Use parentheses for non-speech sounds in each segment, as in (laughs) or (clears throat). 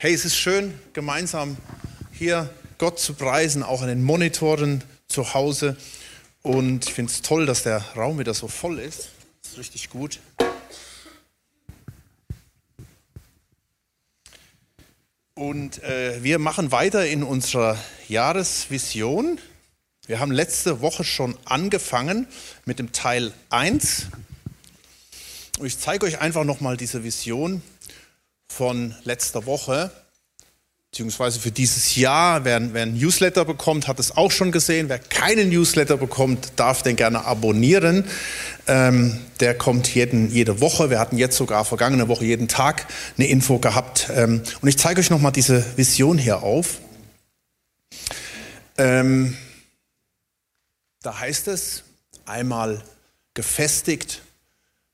Hey, es ist schön, gemeinsam hier Gott zu preisen, auch an den Monitoren zu Hause. Und ich finde es toll, dass der Raum wieder so voll ist. Das ist richtig gut. Und äh, wir machen weiter in unserer Jahresvision. Wir haben letzte Woche schon angefangen mit dem Teil 1. Und ich zeige euch einfach nochmal diese Vision von letzter Woche, beziehungsweise für dieses Jahr. Wer, wer ein Newsletter bekommt, hat es auch schon gesehen. Wer keinen Newsletter bekommt, darf den gerne abonnieren. Ähm, der kommt jeden, jede Woche. Wir hatten jetzt sogar vergangene Woche jeden Tag eine Info gehabt. Ähm, und ich zeige euch nochmal diese Vision hier auf. Ähm, da heißt es einmal gefestigt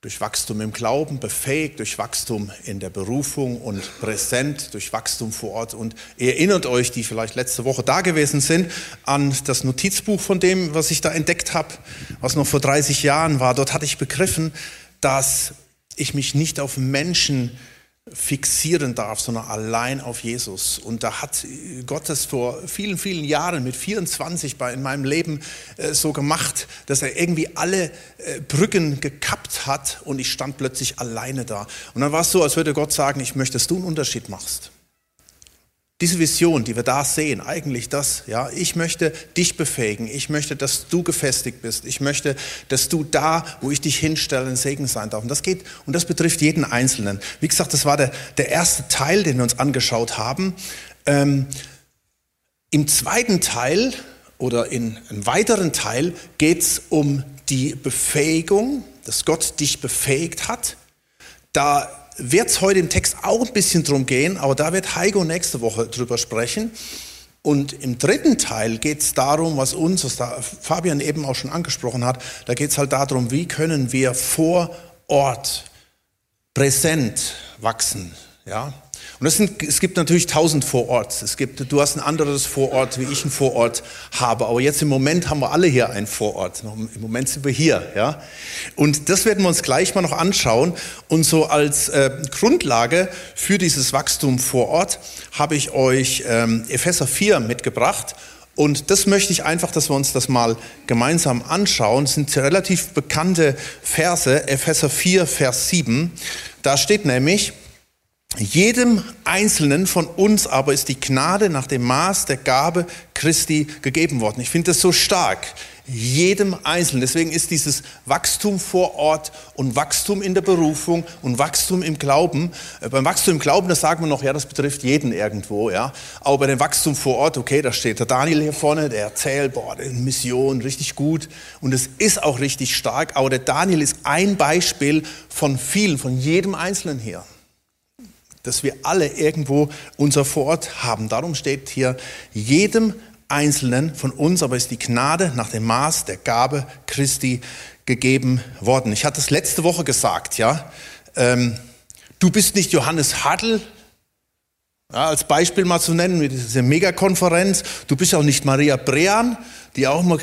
durch Wachstum im Glauben, befähigt durch Wachstum in der Berufung und präsent durch Wachstum vor Ort. Und ihr erinnert euch, die vielleicht letzte Woche da gewesen sind, an das Notizbuch von dem, was ich da entdeckt habe, was noch vor 30 Jahren war. Dort hatte ich begriffen, dass ich mich nicht auf Menschen fixieren darf, sondern allein auf Jesus. Und da hat Gott es vor vielen, vielen Jahren mit 24 bei, in meinem Leben äh, so gemacht, dass er irgendwie alle äh, Brücken gekappt hat und ich stand plötzlich alleine da. Und dann war es so, als würde Gott sagen, ich möchte, dass du einen Unterschied machst. Diese Vision, die wir da sehen, eigentlich das, ja, ich möchte dich befähigen, ich möchte, dass du gefestigt bist, ich möchte, dass du da, wo ich dich hinstelle, ein Segen sein darf. Und das geht, und das betrifft jeden Einzelnen. Wie gesagt, das war der, der erste Teil, den wir uns angeschaut haben. Ähm, Im zweiten Teil oder in einem weiteren Teil geht es um die Befähigung, dass Gott dich befähigt hat. Da wird es heute im Text auch ein bisschen drum gehen, aber da wird Heiko nächste Woche drüber sprechen. Und im dritten Teil geht es darum, was uns, was Fabian eben auch schon angesprochen hat, da geht es halt darum, wie können wir vor Ort präsent wachsen. Ja? Und sind, es gibt natürlich tausend Vororts. Es gibt, du hast ein anderes Vorort, wie ich ein Vorort habe. Aber jetzt im Moment haben wir alle hier einen Vorort. Im Moment sind wir hier. Ja? Und das werden wir uns gleich mal noch anschauen. Und so als äh, Grundlage für dieses Wachstum vor Ort habe ich euch ähm, Epheser 4 mitgebracht. Und das möchte ich einfach, dass wir uns das mal gemeinsam anschauen. Das sind relativ bekannte Verse. Epheser 4, Vers 7. Da steht nämlich, jedem Einzelnen von uns aber ist die Gnade nach dem Maß der Gabe Christi gegeben worden. Ich finde das so stark. Jedem Einzelnen. Deswegen ist dieses Wachstum vor Ort und Wachstum in der Berufung und Wachstum im Glauben. Äh, beim Wachstum im Glauben, das sagen wir noch, ja, das betrifft jeden irgendwo, ja. Aber bei dem Wachstum vor Ort, okay, da steht der Daniel hier vorne, der erzählt, boah, die Mission, richtig gut. Und es ist auch richtig stark. Aber der Daniel ist ein Beispiel von vielen, von jedem Einzelnen hier dass wir alle irgendwo unser Vorort haben. Darum steht hier, jedem Einzelnen von uns aber ist die Gnade nach dem Maß der Gabe Christi gegeben worden. Ich hatte es letzte Woche gesagt, ja. Ähm, du bist nicht Johannes Hartl, ja, als Beispiel mal zu nennen, mit dieser Megakonferenz. Du bist auch nicht Maria Brean, die auch mal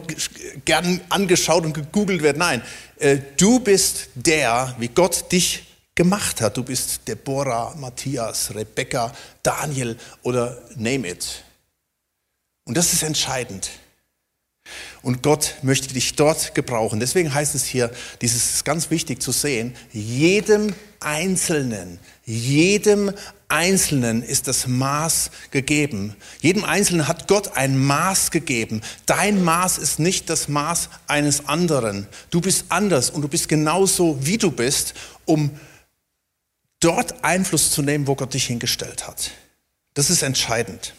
gern angeschaut und gegoogelt wird. Nein, äh, du bist der, wie Gott dich gemacht hat. Du bist Deborah, Matthias, Rebecca, Daniel oder name it. Und das ist entscheidend. Und Gott möchte dich dort gebrauchen. Deswegen heißt es hier, dieses ist ganz wichtig zu sehen, jedem Einzelnen, jedem Einzelnen ist das Maß gegeben. Jedem Einzelnen hat Gott ein Maß gegeben. Dein Maß ist nicht das Maß eines anderen. Du bist anders und du bist genauso, wie du bist, um dort Einfluss zu nehmen, wo Gott dich hingestellt hat. Das ist entscheidend.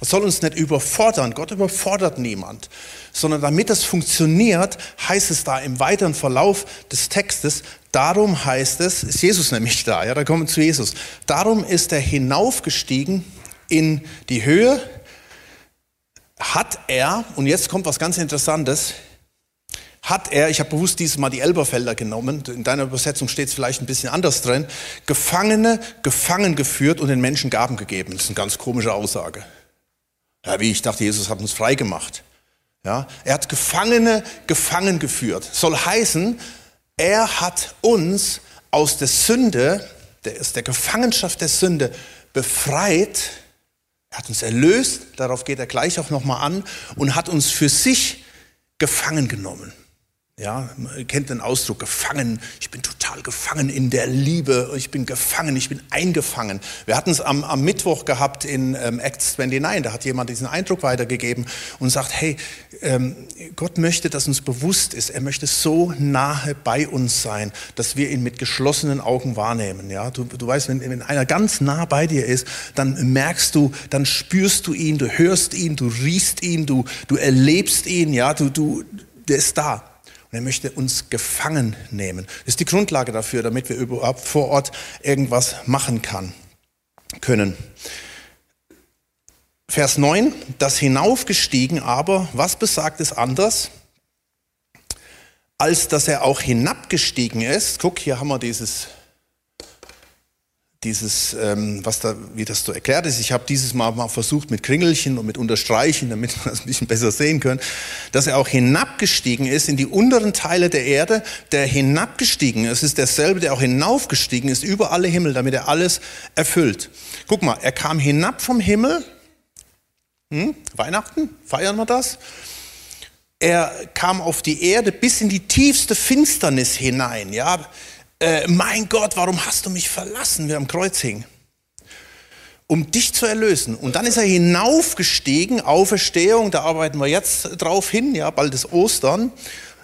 Es soll uns nicht überfordern. Gott überfordert niemand. Sondern damit das funktioniert, heißt es da im weiteren Verlauf des Textes, darum heißt es, ist Jesus nämlich da, ja, da kommen wir zu Jesus. Darum ist er hinaufgestiegen in die Höhe, hat er, und jetzt kommt was ganz Interessantes, hat er, ich habe bewusst dieses Mal die Elberfelder genommen, in deiner Übersetzung steht es vielleicht ein bisschen anders drin, Gefangene gefangen geführt und den Menschen Gaben gegeben. Das ist eine ganz komische Aussage. Ja, wie ich dachte, Jesus hat uns frei gemacht. Ja, er hat Gefangene gefangen geführt. Soll heißen, er hat uns aus der Sünde, aus der Gefangenschaft der Sünde befreit, er hat uns erlöst, darauf geht er gleich auch nochmal an, und hat uns für sich gefangen genommen. Ja, man kennt den Ausdruck gefangen. Ich bin total gefangen in der Liebe. Ich bin gefangen, ich bin eingefangen. Wir hatten es am, am Mittwoch gehabt in ähm, Acts 29. Da hat jemand diesen Eindruck weitergegeben und sagt, hey, ähm, Gott möchte, dass uns bewusst ist. Er möchte so nahe bei uns sein, dass wir ihn mit geschlossenen Augen wahrnehmen. Ja, du, du weißt, wenn, wenn einer ganz nah bei dir ist, dann merkst du, dann spürst du ihn, du hörst ihn, du riechst ihn, du, du erlebst ihn. Ja, du, du, der ist da. Er möchte uns gefangen nehmen. Das ist die Grundlage dafür, damit wir überhaupt vor Ort irgendwas machen kann, können. Vers 9, das hinaufgestiegen aber, was besagt es anders? Als dass er auch hinabgestiegen ist. Guck, hier haben wir dieses dieses, ähm, was da, wie das so erklärt ist. Ich habe dieses Mal mal versucht mit Kringelchen und mit Unterstreichen, damit wir das ein bisschen besser sehen können, dass er auch hinabgestiegen ist in die unteren Teile der Erde, der hinabgestiegen ist, ist derselbe, der auch hinaufgestiegen ist über alle Himmel, damit er alles erfüllt. Guck mal, er kam hinab vom Himmel. Hm? Weihnachten, feiern wir das? Er kam auf die Erde bis in die tiefste Finsternis hinein. Ja, äh, mein Gott, warum hast du mich verlassen, wie er am Kreuz hing? Um dich zu erlösen. Und dann ist er hinaufgestiegen, Auferstehung, da arbeiten wir jetzt drauf hin, ja, bald ist Ostern.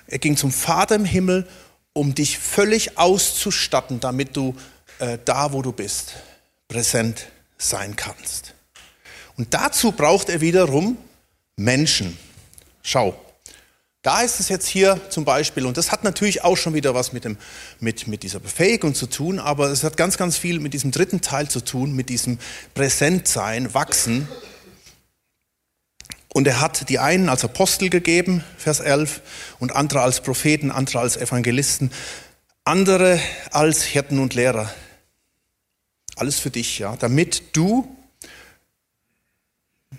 Er ging zum Vater im Himmel, um dich völlig auszustatten, damit du äh, da, wo du bist, präsent sein kannst. Und dazu braucht er wiederum Menschen. Schau, da ist es jetzt hier zum Beispiel, und das hat natürlich auch schon wieder was mit, dem, mit, mit dieser Befähigung zu tun, aber es hat ganz, ganz viel mit diesem dritten Teil zu tun, mit diesem Präsentsein, Wachsen. Und er hat die einen als Apostel gegeben, Vers 11, und andere als Propheten, andere als Evangelisten, andere als Hirten und Lehrer. Alles für dich, ja, damit du,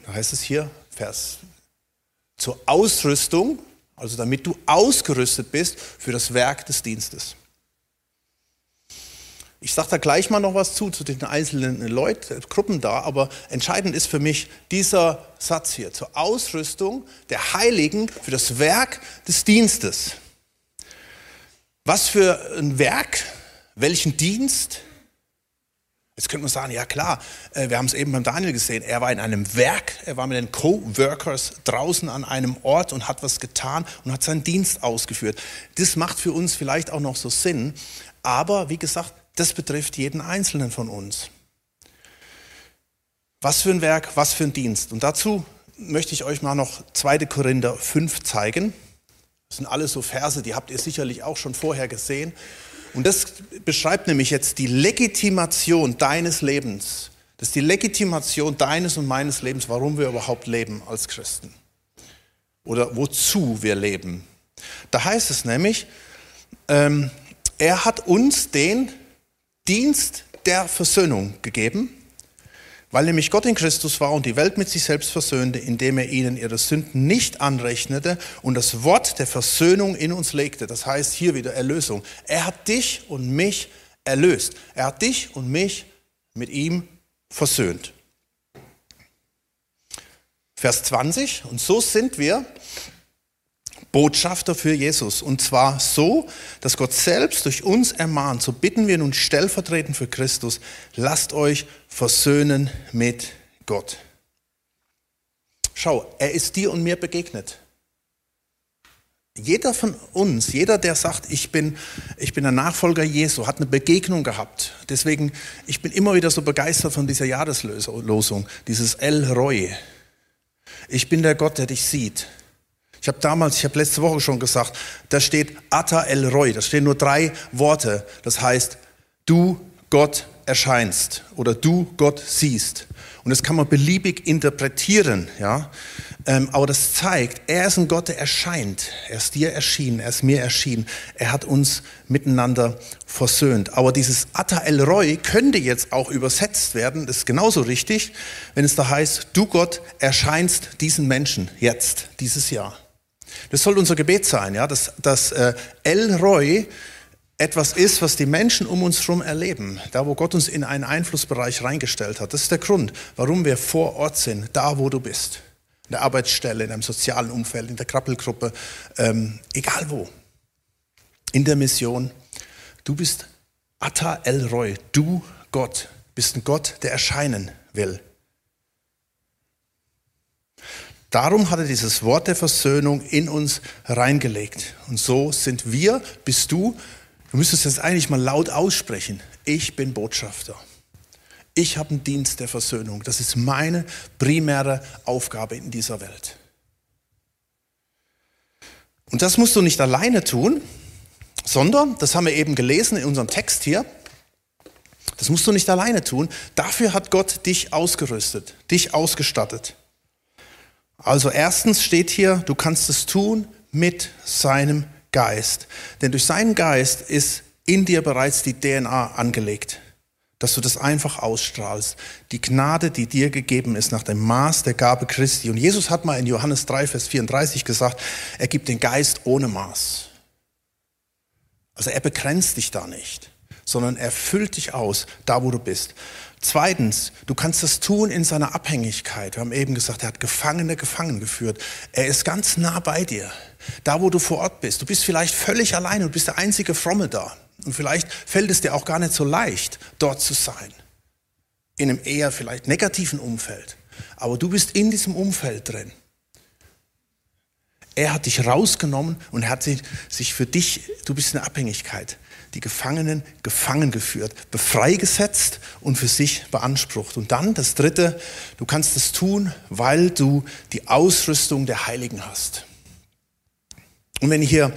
da heißt es hier, Vers, zur Ausrüstung, also damit du ausgerüstet bist für das Werk des Dienstes. Ich sage da gleich mal noch was zu, zu den einzelnen Leuten, Gruppen da, aber entscheidend ist für mich dieser Satz hier, zur Ausrüstung der Heiligen für das Werk des Dienstes. Was für ein Werk, welchen Dienst? Jetzt könnte man sagen, ja klar, äh, wir haben es eben beim Daniel gesehen, er war in einem Werk, er war mit den Co-Workers draußen an einem Ort und hat was getan und hat seinen Dienst ausgeführt. Das macht für uns vielleicht auch noch so Sinn, aber wie gesagt, das betrifft jeden Einzelnen von uns. Was für ein Werk, was für ein Dienst. Und dazu möchte ich euch mal noch 2. Korinther 5 zeigen. Das sind alles so Verse, die habt ihr sicherlich auch schon vorher gesehen. Und das beschreibt nämlich jetzt die Legitimation deines Lebens. Das ist die Legitimation deines und meines Lebens, warum wir überhaupt leben als Christen. Oder wozu wir leben. Da heißt es nämlich, ähm, er hat uns den Dienst der Versöhnung gegeben weil nämlich Gott in Christus war und die Welt mit sich selbst versöhnte, indem er ihnen ihre Sünden nicht anrechnete und das Wort der Versöhnung in uns legte. Das heißt hier wieder Erlösung. Er hat dich und mich erlöst. Er hat dich und mich mit ihm versöhnt. Vers 20, und so sind wir Botschafter für Jesus. Und zwar so, dass Gott selbst durch uns ermahnt. So bitten wir nun stellvertretend für Christus, lasst euch versöhnen mit Gott. Schau, er ist dir und mir begegnet. Jeder von uns, jeder, der sagt, ich bin, ich bin ein Nachfolger Jesu, hat eine Begegnung gehabt. Deswegen, ich bin immer wieder so begeistert von dieser Jahreslosung, dieses El Roy. Ich bin der Gott, der dich sieht. Ich habe damals, ich habe letzte Woche schon gesagt, da steht Ata El Roy, da stehen nur drei Worte. Das heißt, du Gott erscheinst oder du Gott siehst. Und das kann man beliebig interpretieren, ja. Ähm, aber das zeigt, er ist ein Gott, der erscheint. Er ist dir erschienen, er ist mir erschienen. Er hat uns miteinander versöhnt. Aber dieses Ata El Roy könnte jetzt auch übersetzt werden. Das ist genauso richtig, wenn es da heißt, du Gott erscheinst diesen Menschen jetzt, dieses Jahr. Das soll unser Gebet sein, ja, dass, dass äh, El Roy etwas ist, was die Menschen um uns herum erleben, da wo Gott uns in einen Einflussbereich reingestellt hat. Das ist der Grund, warum wir vor Ort sind, da wo du bist. In der Arbeitsstelle, in einem sozialen Umfeld, in der Krabbelgruppe, ähm, egal wo. In der Mission. Du bist Atta El Roy, du Gott, bist ein Gott, der erscheinen will. Darum hat er dieses Wort der Versöhnung in uns reingelegt. Und so sind wir, bist du, du müsstest das eigentlich mal laut aussprechen. Ich bin Botschafter. Ich habe einen Dienst der Versöhnung. Das ist meine primäre Aufgabe in dieser Welt. Und das musst du nicht alleine tun, sondern, das haben wir eben gelesen in unserem Text hier, das musst du nicht alleine tun. Dafür hat Gott dich ausgerüstet, dich ausgestattet. Also erstens steht hier, du kannst es tun mit seinem Geist. Denn durch seinen Geist ist in dir bereits die DNA angelegt, dass du das einfach ausstrahlst. Die Gnade, die dir gegeben ist nach dem Maß der Gabe Christi. Und Jesus hat mal in Johannes 3, Vers 34 gesagt, er gibt den Geist ohne Maß. Also er begrenzt dich da nicht, sondern er füllt dich aus, da wo du bist. Zweitens, du kannst das tun in seiner Abhängigkeit. Wir haben eben gesagt, er hat Gefangene gefangen geführt. Er ist ganz nah bei dir. Da, wo du vor Ort bist. Du bist vielleicht völlig allein und bist der einzige Fromme da. Und vielleicht fällt es dir auch gar nicht so leicht, dort zu sein. In einem eher vielleicht negativen Umfeld. Aber du bist in diesem Umfeld drin. Er hat dich rausgenommen und hat sich für dich, du bist in Abhängigkeit die Gefangenen gefangen geführt, befreigesetzt und für sich beansprucht. Und dann das Dritte, du kannst es tun, weil du die Ausrüstung der Heiligen hast. Und wenn hier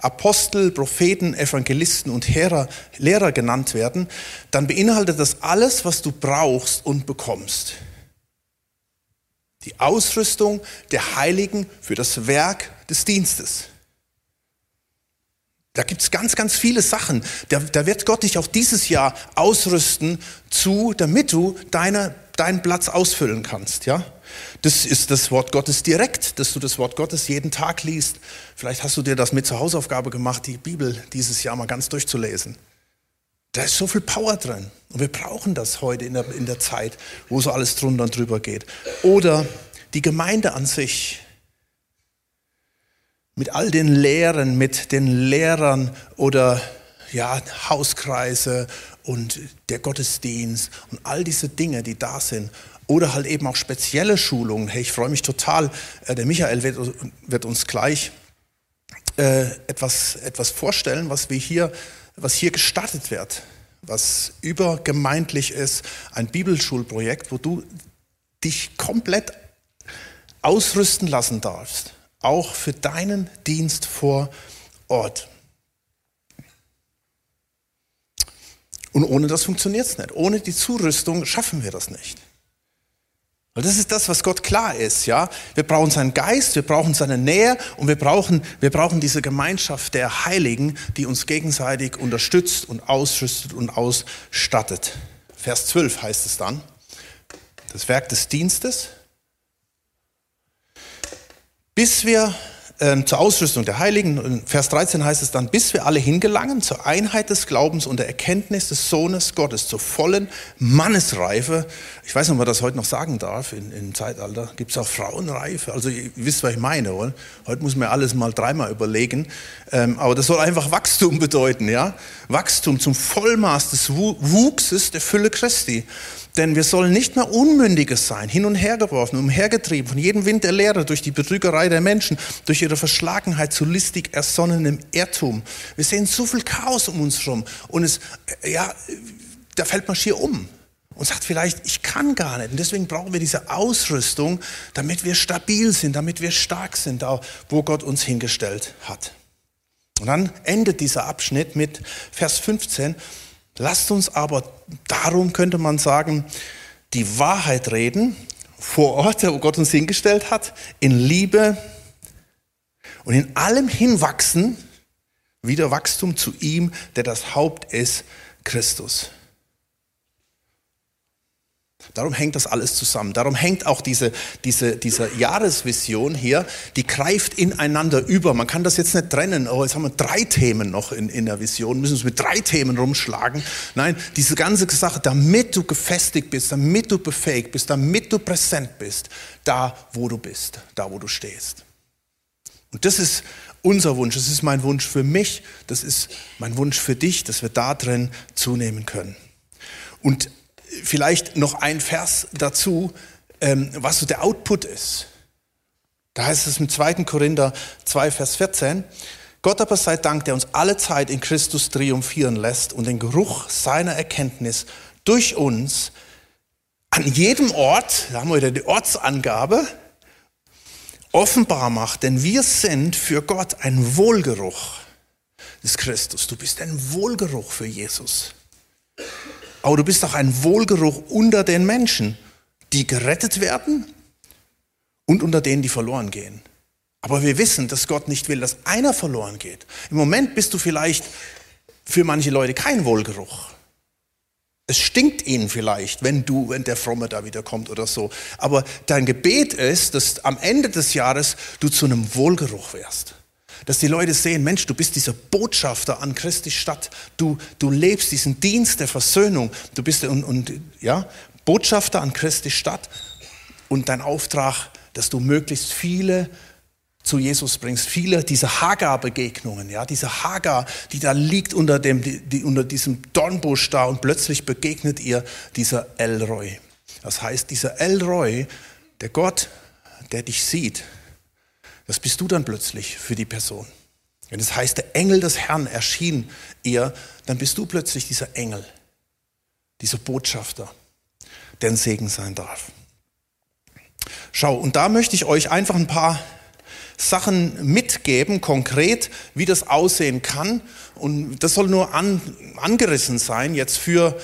Apostel, Propheten, Evangelisten und Lehrer, Lehrer genannt werden, dann beinhaltet das alles, was du brauchst und bekommst. Die Ausrüstung der Heiligen für das Werk des Dienstes. Da gibt es ganz, ganz viele Sachen. Da, da, wird Gott dich auch dieses Jahr ausrüsten zu, damit du deine, deinen Platz ausfüllen kannst. Ja? Das ist das Wort Gottes direkt, dass du das Wort Gottes jeden Tag liest. Vielleicht hast du dir das mit zur Hausaufgabe gemacht, die Bibel dieses Jahr mal ganz durchzulesen. Da ist so viel Power drin. Und wir brauchen das heute in der, in der Zeit, wo so alles drunter und drüber geht. Oder die Gemeinde an sich mit all den Lehren, mit den Lehrern oder ja, Hauskreise und der Gottesdienst und all diese Dinge, die da sind. Oder halt eben auch spezielle Schulungen. Hey, ich freue mich total. Äh, der Michael wird, wird uns gleich äh, etwas, etwas vorstellen, was wir hier, was hier gestartet wird, was übergemeindlich ist, ein Bibelschulprojekt, wo du dich komplett ausrüsten lassen darfst auch für deinen Dienst vor Ort. Und ohne das funktioniert es nicht. Ohne die Zurüstung schaffen wir das nicht. Weil das ist das, was Gott klar ist, ja. Wir brauchen seinen Geist, wir brauchen seine Nähe und wir brauchen, wir brauchen diese Gemeinschaft der Heiligen, die uns gegenseitig unterstützt und ausrüstet und ausstattet. Vers 12 heißt es dann. Das Werk des Dienstes bis wir ähm, zur Ausrüstung der Heiligen, in Vers 13 heißt es dann, bis wir alle hingelangen zur Einheit des Glaubens und der Erkenntnis des Sohnes Gottes, zur vollen Mannesreife. Ich weiß nicht, ob man das heute noch sagen darf, in, im Zeitalter gibt es auch Frauenreife. Also ihr wisst, was ich meine. Oder? Heute muss man alles mal dreimal überlegen. Ähm, aber das soll einfach Wachstum bedeuten. ja? Wachstum zum Vollmaß des Wuchses der Fülle Christi. Denn wir sollen nicht mehr Unmündige sein, hin und her geworfen, umhergetrieben von jedem Wind der Lehre, durch die Betrügerei der Menschen, durch ihre Verschlagenheit zu listig ersonnenem Irrtum. Wir sehen so viel Chaos um uns herum und es, ja, da fällt man schier um und sagt vielleicht, ich kann gar nicht. Und deswegen brauchen wir diese Ausrüstung, damit wir stabil sind, damit wir stark sind, da wo Gott uns hingestellt hat. Und dann endet dieser Abschnitt mit Vers 15. Lasst uns aber darum, könnte man sagen, die Wahrheit reden, vor Ort, wo Gott uns hingestellt hat, in Liebe und in allem hinwachsen, wieder Wachstum zu ihm, der das Haupt ist, Christus. Darum hängt das alles zusammen. Darum hängt auch diese, diese, diese Jahresvision hier, die greift ineinander über. Man kann das jetzt nicht trennen. Oh, jetzt haben wir drei Themen noch in, in der Vision, müssen uns mit drei Themen rumschlagen. Nein, diese ganze Sache, damit du gefestigt bist, damit du befähigt bist, damit du präsent bist, da wo du bist, da wo du stehst. Und das ist unser Wunsch, das ist mein Wunsch für mich, das ist mein Wunsch für dich, dass wir da drin zunehmen können. Und vielleicht noch ein Vers dazu, ähm, was so der Output ist. Da heißt es im 2. Korinther 2, Vers 14, Gott aber sei Dank, der uns alle Zeit in Christus triumphieren lässt und den Geruch seiner Erkenntnis durch uns an jedem Ort, da haben wir wieder die Ortsangabe, offenbar macht, denn wir sind für Gott ein Wohlgeruch des Christus. Du bist ein Wohlgeruch für Jesus. Aber du bist auch ein Wohlgeruch unter den Menschen, die gerettet werden und unter denen, die verloren gehen. Aber wir wissen, dass Gott nicht will, dass einer verloren geht. Im Moment bist du vielleicht für manche Leute kein Wohlgeruch. Es stinkt ihnen vielleicht, wenn du, wenn der Fromme da wieder kommt oder so. Aber dein Gebet ist, dass am Ende des Jahres du zu einem Wohlgeruch wärst. Dass die Leute sehen, Mensch, du bist dieser Botschafter an Christi Stadt. Du, du lebst diesen Dienst der Versöhnung. Du bist und, und, ja, Botschafter an Christi Stadt. Und dein Auftrag, dass du möglichst viele zu Jesus bringst. Viele dieser Hagar-Begegnungen, ja, diese Hagar, die da liegt unter, dem, die, die, unter diesem Dornbusch da und plötzlich begegnet ihr dieser Elroy. Das heißt, dieser Elroy, der Gott, der dich sieht, das bist du dann plötzlich für die Person. Wenn es heißt, der Engel des Herrn erschien ihr, dann bist du plötzlich dieser Engel, dieser Botschafter, der ein Segen sein darf. Schau, und da möchte ich euch einfach ein paar Sachen mitgeben, konkret, wie das aussehen kann. Und das soll nur an, angerissen sein jetzt für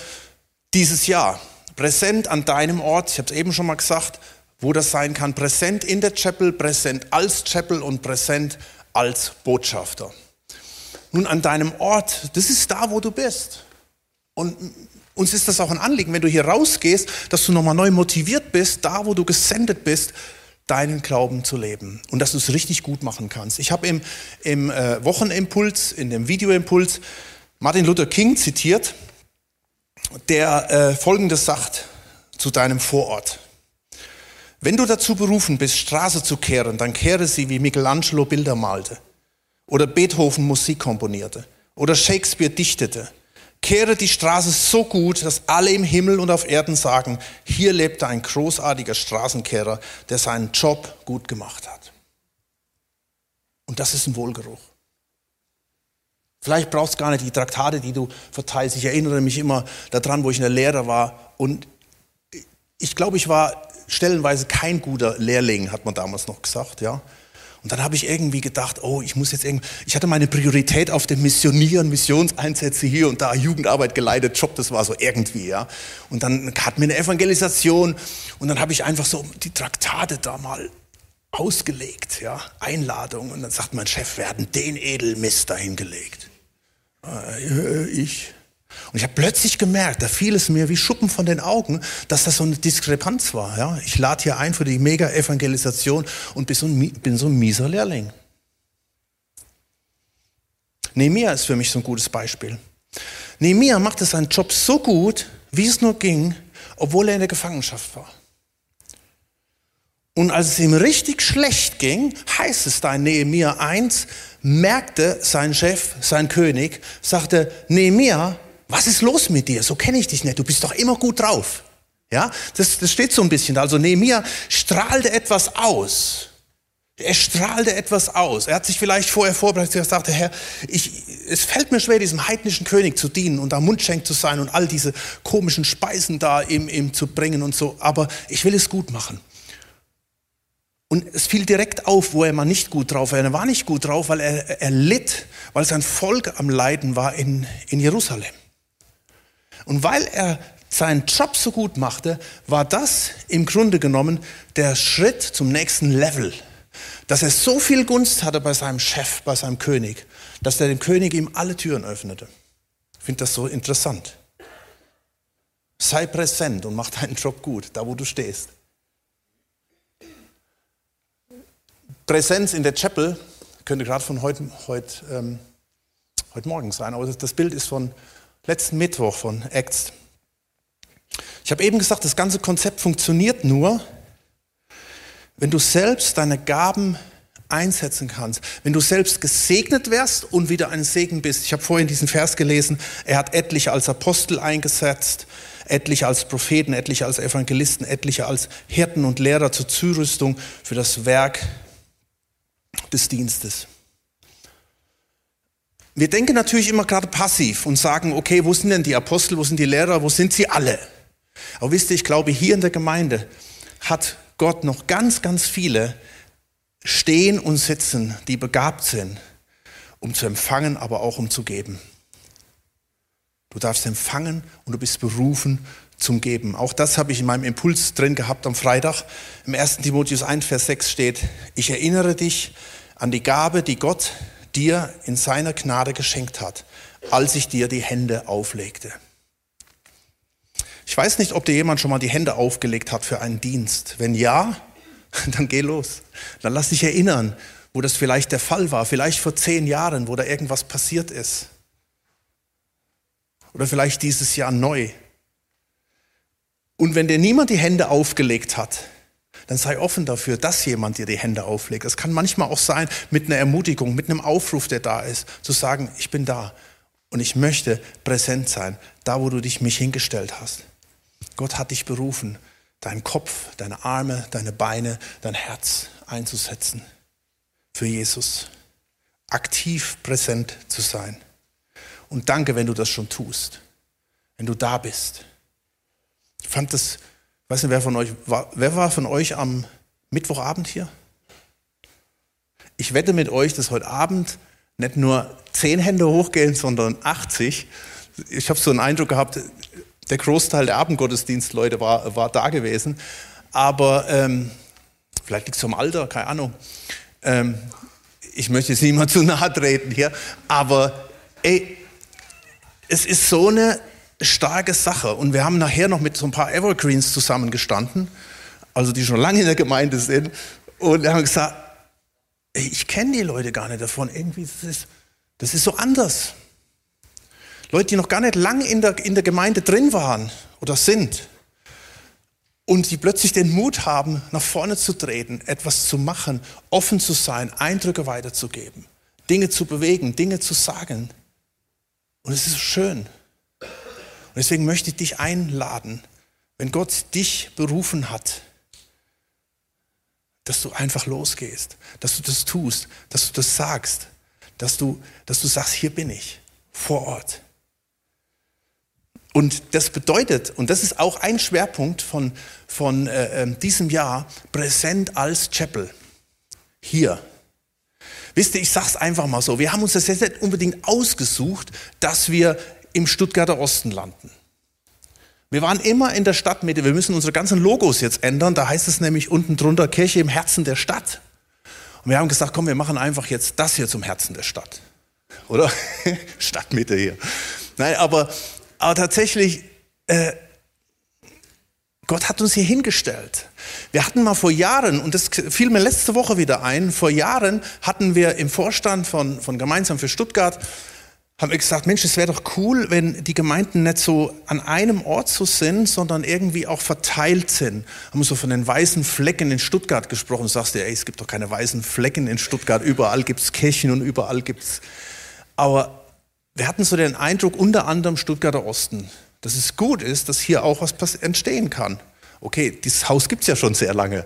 dieses Jahr. Präsent an deinem Ort, ich habe es eben schon mal gesagt, wo das sein kann, präsent in der Chapel, präsent als Chapel und präsent als Botschafter. Nun an deinem Ort, das ist da, wo du bist. Und uns ist das auch ein Anliegen, wenn du hier rausgehst, dass du nochmal neu motiviert bist, da, wo du gesendet bist, deinen Glauben zu leben und dass du es richtig gut machen kannst. Ich habe im, im äh, Wochenimpuls, in dem Videoimpuls Martin Luther King zitiert, der äh, Folgendes sagt zu deinem Vorort. Wenn du dazu berufen bist, Straße zu kehren, dann kehre sie, wie Michelangelo Bilder malte oder Beethoven Musik komponierte oder Shakespeare dichtete. Kehre die Straße so gut, dass alle im Himmel und auf Erden sagen, hier lebt ein großartiger Straßenkehrer, der seinen Job gut gemacht hat. Und das ist ein Wohlgeruch. Vielleicht brauchst du gar nicht die Traktate, die du verteilst. Ich erinnere mich immer daran, wo ich in der Lehre war. Und ich glaube, ich war stellenweise kein guter Lehrling, hat man damals noch gesagt, ja. Und dann habe ich irgendwie gedacht, oh, ich muss jetzt irgendwie, ich hatte meine Priorität auf dem Missionieren, Missionseinsätze hier und da, Jugendarbeit geleitet, Job, das war so irgendwie, ja. Und dann hatten wir eine Evangelisation und dann habe ich einfach so die Traktate da mal ausgelegt, ja, Einladung. Und dann sagt mein Chef, wir hatten den Edelmist dahingelegt. Äh, ich, und ich habe plötzlich gemerkt, da fiel es mir wie Schuppen von den Augen, dass das so eine Diskrepanz war. Ja? Ich lade hier ein für die Mega-Evangelisation und bin so, ein, bin so ein mieser Lehrling. Nehemiah ist für mich so ein gutes Beispiel. Nehemiah machte seinen Job so gut, wie es nur ging, obwohl er in der Gefangenschaft war. Und als es ihm richtig schlecht ging, heißt es da in Nehemiah 1, merkte sein Chef, sein König, sagte, Nehemiah, was ist los mit dir? So kenne ich dich nicht. Du bist doch immer gut drauf. Ja, das, das steht so ein bisschen da. Also Nehemiah strahlte etwas aus. Er strahlte etwas aus. Er hat sich vielleicht vorher vorbereitet und sagte, Herr, ich, es fällt mir schwer, diesem heidnischen König zu dienen und am Mundschenk zu sein und all diese komischen Speisen da ihm, ihm zu bringen und so. Aber ich will es gut machen. Und es fiel direkt auf, wo er mal nicht gut drauf war. Er war nicht gut drauf, weil er, er litt, weil sein Volk am Leiden war in, in Jerusalem. Und weil er seinen Job so gut machte, war das im Grunde genommen der Schritt zum nächsten Level. Dass er so viel Gunst hatte bei seinem Chef, bei seinem König, dass er dem König ihm alle Türen öffnete. Ich finde das so interessant. Sei präsent und mach deinen Job gut, da wo du stehst. Präsenz in der Chapel könnte gerade von heute, heute, ähm, heute Morgen sein, aber das Bild ist von letzten Mittwoch von Acts. Ich habe eben gesagt, das ganze Konzept funktioniert nur, wenn du selbst deine Gaben einsetzen kannst, wenn du selbst gesegnet wärst und wieder ein Segen bist. Ich habe vorhin diesen Vers gelesen, er hat etliche als Apostel eingesetzt, etliche als Propheten, etliche als Evangelisten, etliche als Hirten und Lehrer zur Zurüstung für das Werk des Dienstes. Wir denken natürlich immer gerade passiv und sagen, okay, wo sind denn die Apostel, wo sind die Lehrer, wo sind sie alle? Aber wisst ihr, ich glaube, hier in der Gemeinde hat Gott noch ganz, ganz viele stehen und sitzen, die begabt sind, um zu empfangen, aber auch um zu geben. Du darfst empfangen und du bist berufen zum Geben. Auch das habe ich in meinem Impuls drin gehabt am Freitag. Im 1. Timotheus 1, Vers 6 steht, ich erinnere dich an die Gabe, die Gott dir in seiner Gnade geschenkt hat, als ich dir die Hände auflegte. Ich weiß nicht, ob dir jemand schon mal die Hände aufgelegt hat für einen Dienst. Wenn ja, (laughs) dann geh los. Dann lass dich erinnern, wo das vielleicht der Fall war, vielleicht vor zehn Jahren, wo da irgendwas passiert ist. Oder vielleicht dieses Jahr neu. Und wenn dir niemand die Hände aufgelegt hat, dann sei offen dafür, dass jemand dir die Hände auflegt. Es kann manchmal auch sein mit einer Ermutigung, mit einem Aufruf, der da ist, zu sagen, ich bin da und ich möchte präsent sein, da wo du dich mich hingestellt hast. Gott hat dich berufen, deinen Kopf, deine Arme, deine Beine, dein Herz einzusetzen für Jesus. Aktiv präsent zu sein. Und danke, wenn du das schon tust, wenn du da bist. Ich fand das, weiß nicht, wer von euch war, wer war von euch am Mittwochabend hier? Ich wette mit euch, dass heute Abend nicht nur zehn Hände hochgehen, sondern 80. Ich habe so einen Eindruck gehabt, der Großteil der Abendgottesdienstleute war, war da gewesen. Aber ähm, vielleicht liegt es am Alter, keine Ahnung. Ähm, ich möchte jetzt niemand (laughs) zu nahe treten hier. Aber ey, es ist so eine starke Sache. Und wir haben nachher noch mit so ein paar Evergreens zusammengestanden, also die schon lange in der Gemeinde sind. Und haben gesagt, ich kenne die Leute gar nicht davon. Irgendwie, das ist, das ist so anders. Leute, die noch gar nicht lang in der, in der Gemeinde drin waren oder sind und die plötzlich den Mut haben, nach vorne zu treten, etwas zu machen, offen zu sein, Eindrücke weiterzugeben, Dinge zu bewegen, Dinge zu sagen. Und es ist schön. Und deswegen möchte ich dich einladen, wenn Gott dich berufen hat, dass du einfach losgehst, dass du das tust, dass du das sagst, dass du, dass du sagst, hier bin ich, vor Ort. Und das bedeutet, und das ist auch ein Schwerpunkt von, von äh, ähm, diesem Jahr, präsent als Chapel. Hier. Wisst ihr, ich sage es einfach mal so, wir haben uns das jetzt nicht unbedingt ausgesucht, dass wir im Stuttgarter Osten landen. Wir waren immer in der Stadtmitte, wir müssen unsere ganzen Logos jetzt ändern, da heißt es nämlich unten drunter Kirche im Herzen der Stadt. Und wir haben gesagt, komm, wir machen einfach jetzt das hier zum Herzen der Stadt. Oder? (laughs) Stadtmitte hier. Nein, aber aber tatsächlich, äh, Gott hat uns hier hingestellt. Wir hatten mal vor Jahren, und das fiel mir letzte Woche wieder ein, vor Jahren hatten wir im Vorstand von, von Gemeinsam für Stuttgart, haben wir gesagt, Mensch, es wäre doch cool, wenn die Gemeinden nicht so an einem Ort so sind, sondern irgendwie auch verteilt sind. Haben wir so von den weißen Flecken in Stuttgart gesprochen. Sagst du, ey, es gibt doch keine weißen Flecken in Stuttgart. Überall gibt es Kirchen und überall gibt es... Aber wir hatten so den Eindruck, unter anderem Stuttgarter Osten, dass es gut ist, dass hier auch was entstehen kann. Okay, dieses Haus gibt es ja schon sehr lange.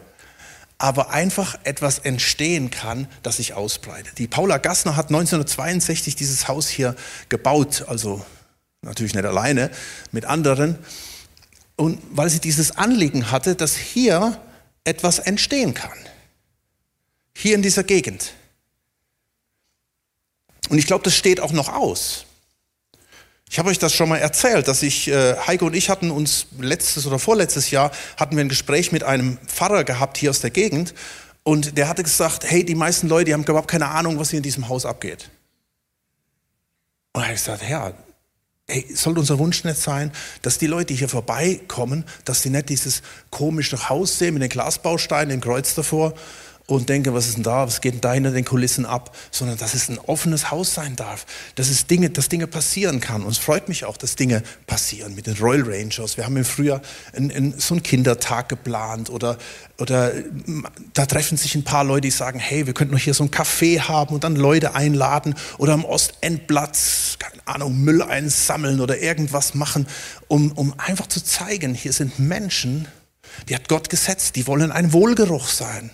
Aber einfach etwas entstehen kann, das sich ausbreitet. Die Paula Gassner hat 1962 dieses Haus hier gebaut, also natürlich nicht alleine, mit anderen. Und weil sie dieses Anliegen hatte, dass hier etwas entstehen kann. Hier in dieser Gegend. Und ich glaube, das steht auch noch aus. Ich habe euch das schon mal erzählt, dass ich, äh, Heiko und ich hatten uns letztes oder vorletztes Jahr, hatten wir ein Gespräch mit einem Pfarrer gehabt hier aus der Gegend und der hatte gesagt, hey, die meisten Leute, die haben überhaupt keine Ahnung, was hier in diesem Haus abgeht. Und er hat gesagt, ja, Hey, soll unser Wunsch nicht sein, dass die Leute, hier vorbeikommen, dass sie nicht dieses komische Haus sehen mit den Glasbausteinen, dem Kreuz davor, und denke, was ist denn da, was geht denn da hinter den Kulissen ab, sondern dass es ein offenes Haus sein darf, dass es Dinge, dass Dinge passieren kann. Und es freut mich auch, dass Dinge passieren mit den Royal Rangers. Wir haben im Frühjahr in, in so einen Kindertag geplant oder, oder da treffen sich ein paar Leute, die sagen, hey, wir könnten noch hier so ein Café haben und dann Leute einladen oder am Ostendplatz, keine Ahnung, Müll einsammeln oder irgendwas machen, um, um einfach zu zeigen, hier sind Menschen, die hat Gott gesetzt, die wollen ein Wohlgeruch sein.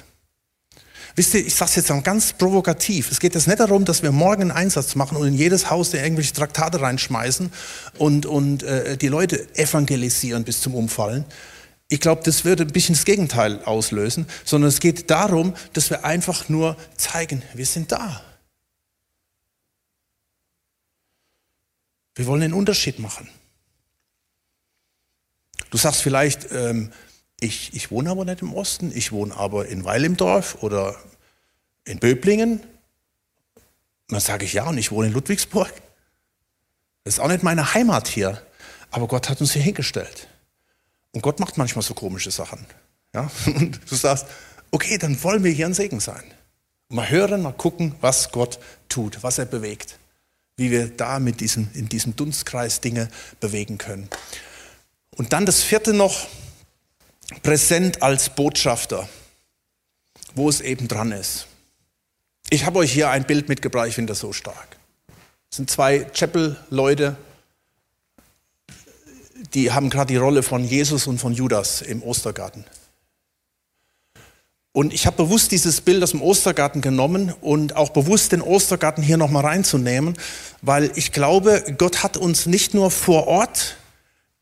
Wisst ihr, ich sage es jetzt ganz provokativ. Es geht jetzt nicht darum, dass wir morgen einen Einsatz machen und in jedes Haus irgendwelche Traktate reinschmeißen und, und äh, die Leute evangelisieren bis zum Umfallen. Ich glaube, das würde ein bisschen das Gegenteil auslösen, sondern es geht darum, dass wir einfach nur zeigen, wir sind da. Wir wollen einen Unterschied machen. Du sagst vielleicht, ähm, ich, ich wohne aber nicht im Osten, ich wohne aber in Weil im Dorf oder in Böblingen. Dann sage ich, ja, und ich wohne in Ludwigsburg. Das ist auch nicht meine Heimat hier, aber Gott hat uns hier hingestellt. Und Gott macht manchmal so komische Sachen. Ja? (laughs) Und du sagst, okay, dann wollen wir hier ein Segen sein. Mal hören, mal gucken, was Gott tut, was er bewegt. Wie wir da mit diesem, in diesem Dunstkreis Dinge bewegen können. Und dann das vierte noch, präsent als Botschafter, wo es eben dran ist. Ich habe euch hier ein Bild mitgebracht, ich finde das so stark. Es sind zwei Chapel-Leute, die haben gerade die Rolle von Jesus und von Judas im Ostergarten. Und ich habe bewusst dieses Bild aus dem Ostergarten genommen und auch bewusst den Ostergarten hier nochmal reinzunehmen, weil ich glaube, Gott hat uns nicht nur vor Ort,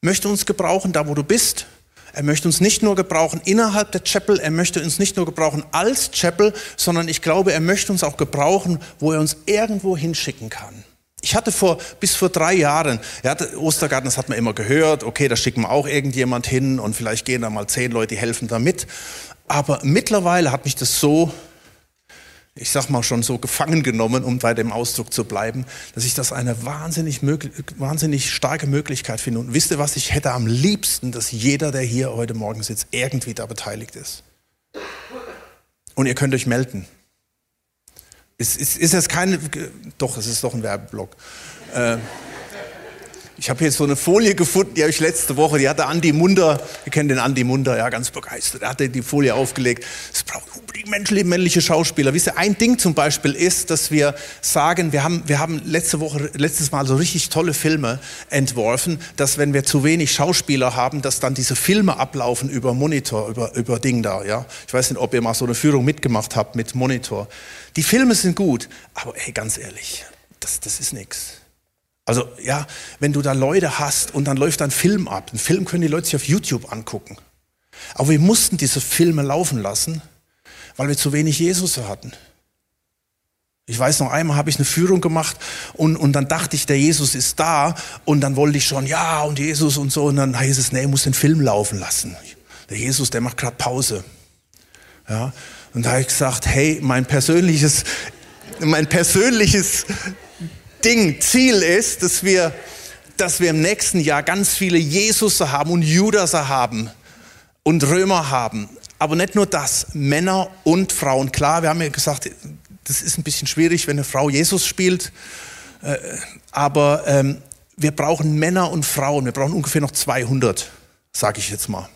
möchte uns gebrauchen, da wo du bist, er möchte uns nicht nur gebrauchen innerhalb der Chapel, er möchte uns nicht nur gebrauchen als Chapel, sondern ich glaube, er möchte uns auch gebrauchen, wo er uns irgendwo hinschicken kann. Ich hatte vor, bis vor drei Jahren, ja, Ostergarten, das hat man immer gehört, okay, da schicken wir auch irgendjemand hin und vielleicht gehen da mal zehn Leute, die helfen da mit. Aber mittlerweile hat mich das so ich sag mal schon so gefangen genommen, um bei dem Ausdruck zu bleiben, dass ich das eine wahnsinnig, wahnsinnig starke Möglichkeit finde. Und wisst ihr was, ich hätte am liebsten, dass jeder, der hier heute Morgen sitzt, irgendwie da beteiligt ist. Und ihr könnt euch melden. Es ist, ist jetzt keine, doch, es ist doch ein Werbeblock. Äh, ich habe jetzt so eine Folie gefunden, die habe ich letzte Woche, die hatte Andi Munder, ihr kennt den Andi Munder, ja, ganz begeistert. Er hatte die Folie aufgelegt. Es braucht unbedingt menschliche, männliche Schauspieler. Wisst ihr, ein Ding zum Beispiel ist, dass wir sagen, wir haben, wir haben letzte Woche, letztes Mal so richtig tolle Filme entworfen, dass wenn wir zu wenig Schauspieler haben, dass dann diese Filme ablaufen über Monitor, über, über Ding da, ja. Ich weiß nicht, ob ihr mal so eine Führung mitgemacht habt mit Monitor. Die Filme sind gut, aber ey, ganz ehrlich, das, das ist nichts. Also ja, wenn du da Leute hast und dann läuft ein Film ab, einen Film können die Leute sich auf YouTube angucken. Aber wir mussten diese Filme laufen lassen, weil wir zu wenig Jesus hatten. Ich weiß noch einmal habe ich eine Führung gemacht und, und dann dachte ich, der Jesus ist da und dann wollte ich schon, ja und Jesus und so und dann heißt es, nee, ich muss den Film laufen lassen. Der Jesus, der macht gerade Pause. Ja, und da habe ich gesagt, hey, mein persönliches, mein persönliches Ding, Ziel ist, dass wir, dass wir im nächsten Jahr ganz viele Jesus haben und Judas haben und Römer haben. Aber nicht nur das, Männer und Frauen. Klar, wir haben ja gesagt, das ist ein bisschen schwierig, wenn eine Frau Jesus spielt. Äh, aber ähm, wir brauchen Männer und Frauen. Wir brauchen ungefähr noch 200, sage ich jetzt mal.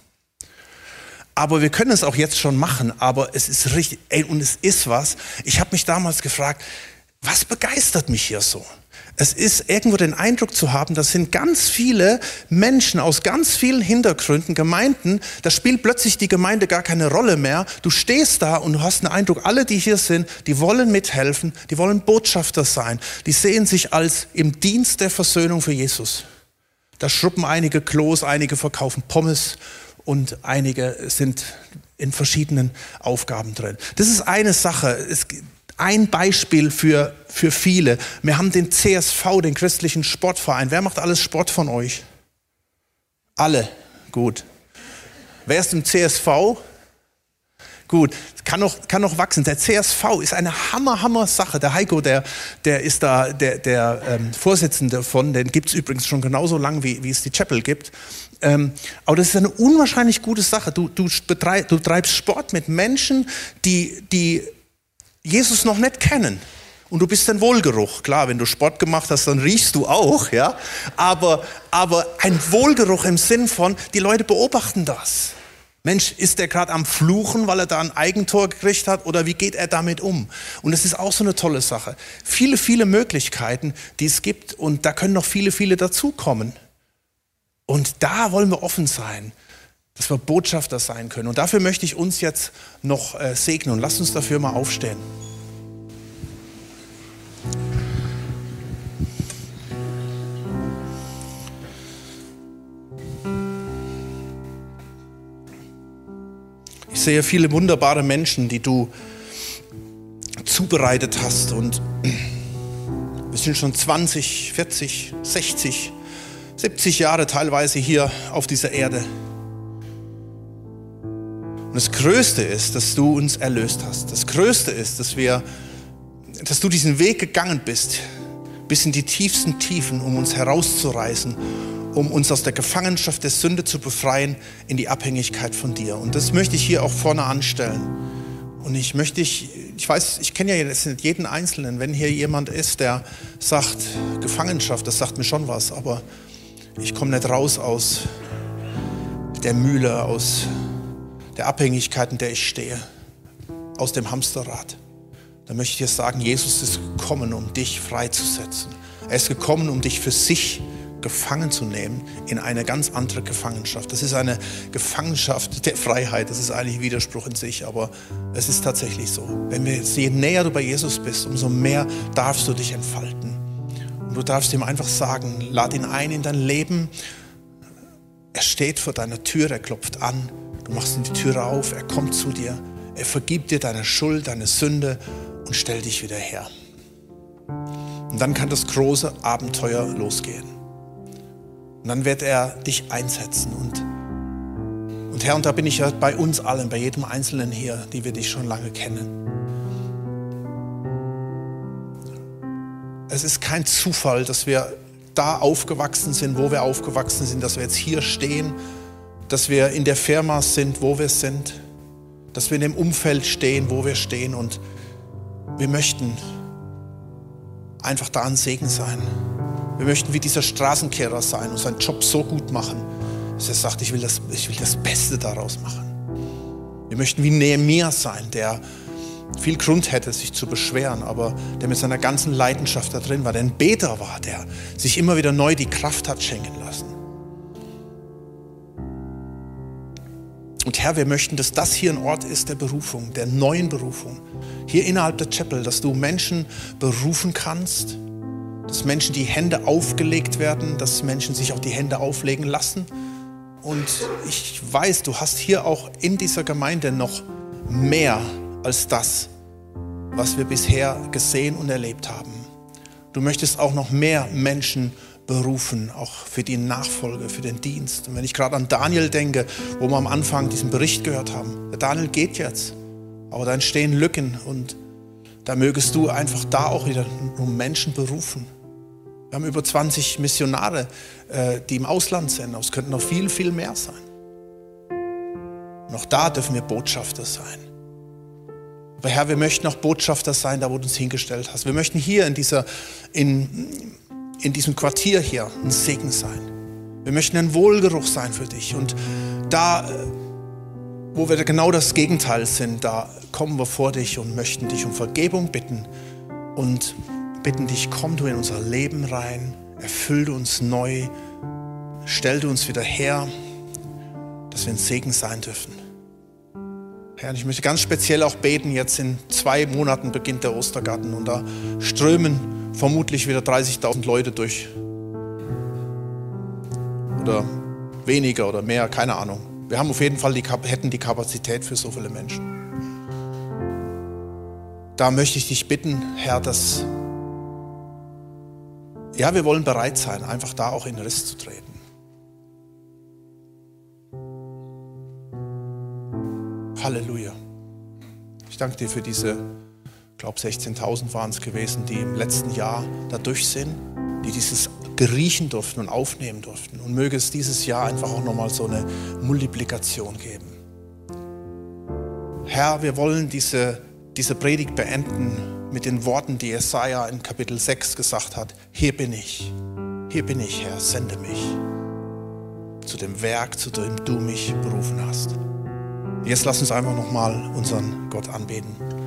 Aber wir können es auch jetzt schon machen. Aber es ist richtig, ey, und es ist was. Ich habe mich damals gefragt, was begeistert mich hier so? Es ist irgendwo den Eindruck zu haben, das sind ganz viele Menschen aus ganz vielen Hintergründen, Gemeinden, da spielt plötzlich die Gemeinde gar keine Rolle mehr. Du stehst da und du hast den Eindruck, alle, die hier sind, die wollen mithelfen, die wollen Botschafter sein, die sehen sich als im Dienst der Versöhnung für Jesus. Da schruppen einige Klos, einige verkaufen Pommes und einige sind in verschiedenen Aufgaben drin. Das ist eine Sache. Es, ein Beispiel für, für viele. Wir haben den CSV, den christlichen Sportverein. Wer macht alles Sport von euch? Alle. Gut. Wer ist im CSV? Gut, kann noch, kann noch wachsen. Der CSV ist eine hammer, hammer Sache. Der Heiko, der, der ist da der, der ähm, Vorsitzende von, den gibt es übrigens schon genauso lang, wie, wie es die Chapel gibt. Ähm, aber das ist eine unwahrscheinlich gute Sache. Du, du, betreib, du treibst Sport mit Menschen, die, die Jesus noch nicht kennen. Und du bist ein Wohlgeruch. Klar, wenn du Sport gemacht hast, dann riechst du auch, ja. Aber, aber ein Wohlgeruch im Sinn von, die Leute beobachten das. Mensch, ist der gerade am Fluchen, weil er da ein Eigentor gekriegt hat oder wie geht er damit um? Und das ist auch so eine tolle Sache. Viele, viele Möglichkeiten, die es gibt und da können noch viele, viele dazukommen. Und da wollen wir offen sein, dass wir Botschafter sein können. Und dafür möchte ich uns jetzt noch äh, segnen und lasst uns dafür mal aufstehen. Ich sehe viele wunderbare Menschen, die du zubereitet hast und (clears throat) wir sind schon 20, 40, 60 70 Jahre teilweise hier auf dieser Erde. Das Größte ist, dass du uns erlöst hast. Das Größte ist, dass wir, dass du diesen Weg gegangen bist, bis in die tiefsten Tiefen, um uns herauszureißen, um uns aus der Gefangenschaft der Sünde zu befreien, in die Abhängigkeit von dir. Und das möchte ich hier auch vorne anstellen. Und ich möchte, ich, ich weiß, ich kenne ja jetzt nicht jeden Einzelnen. Wenn hier jemand ist, der sagt, Gefangenschaft, das sagt mir schon was, aber ich komme nicht raus aus der Mühle, aus der Abhängigkeit, in der ich stehe, aus dem Hamsterrad. Da möchte ich dir sagen, Jesus ist gekommen, um dich freizusetzen. Er ist gekommen, um dich für sich gefangen zu nehmen in eine ganz andere Gefangenschaft. Das ist eine Gefangenschaft der Freiheit. Das ist eigentlich ein Widerspruch in sich, aber es ist tatsächlich so. Wenn wir jetzt, je näher du bei Jesus bist, umso mehr darfst du dich entfalten. Und du darfst ihm einfach sagen, lad ihn ein in dein Leben. Er steht vor deiner Tür, er klopft an. Du machst die Tür auf, er kommt zu dir. Er vergibt dir deine Schuld, deine Sünde und stellt dich wieder her. Und dann kann das große Abenteuer losgehen. Und dann wird er dich einsetzen. Und, und Herr, und da bin ich ja bei uns allen, bei jedem Einzelnen hier, die wir dich schon lange kennen. es ist kein Zufall, dass wir da aufgewachsen sind, wo wir aufgewachsen sind, dass wir jetzt hier stehen, dass wir in der Firma sind, wo wir sind, dass wir in dem Umfeld stehen, wo wir stehen und wir möchten einfach da ein Segen sein. Wir möchten wie dieser Straßenkehrer sein und seinen Job so gut machen, dass er sagt, ich will das, ich will das Beste daraus machen. Wir möchten wie Nehemiah sein, der viel Grund hätte, sich zu beschweren, aber der mit seiner ganzen Leidenschaft da drin war, der ein Beter war, der sich immer wieder neu die Kraft hat schenken lassen. Und Herr, wir möchten, dass das hier ein Ort ist der Berufung, der neuen Berufung. Hier innerhalb der Chapel, dass du Menschen berufen kannst, dass Menschen die Hände aufgelegt werden, dass Menschen sich auch die Hände auflegen lassen. Und ich weiß, du hast hier auch in dieser Gemeinde noch mehr als das, was wir bisher gesehen und erlebt haben. Du möchtest auch noch mehr Menschen berufen, auch für die Nachfolge, für den Dienst. Und wenn ich gerade an Daniel denke, wo wir am Anfang diesen Bericht gehört haben, der Daniel geht jetzt, aber da entstehen Lücken und da mögest du einfach da auch wieder um Menschen berufen. Wir haben über 20 Missionare, äh, die im Ausland sind, aber es könnten noch viel, viel mehr sein. Auch da dürfen wir Botschafter sein. Aber Herr, wir möchten auch Botschafter sein, da wo du uns hingestellt hast. Wir möchten hier in, dieser, in, in diesem Quartier hier ein Segen sein. Wir möchten ein Wohlgeruch sein für dich. Und da, wo wir genau das Gegenteil sind, da kommen wir vor dich und möchten dich um Vergebung bitten und bitten dich, komm du in unser Leben rein, erfüll uns neu, stell du uns wieder her, dass wir ein Segen sein dürfen. Herr, ich möchte ganz speziell auch beten, jetzt in zwei Monaten beginnt der Ostergarten und da strömen vermutlich wieder 30.000 Leute durch. Oder weniger oder mehr, keine Ahnung. Wir haben auf jeden Fall die, hätten die Kapazität für so viele Menschen. Da möchte ich dich bitten, Herr, dass, ja, wir wollen bereit sein, einfach da auch in Riss zu treten. Halleluja. Ich danke dir für diese, ich glaube 16.000 waren es gewesen, die im letzten Jahr da durch sind, die dieses geriechen durften und aufnehmen durften. Und möge es dieses Jahr einfach auch nochmal so eine Multiplikation geben. Herr, wir wollen diese, diese Predigt beenden mit den Worten, die Jesaja in Kapitel 6 gesagt hat. Hier bin ich, hier bin ich, Herr, sende mich zu dem Werk, zu dem du mich berufen hast. Jetzt lass uns einfach nochmal unseren Gott anbeten.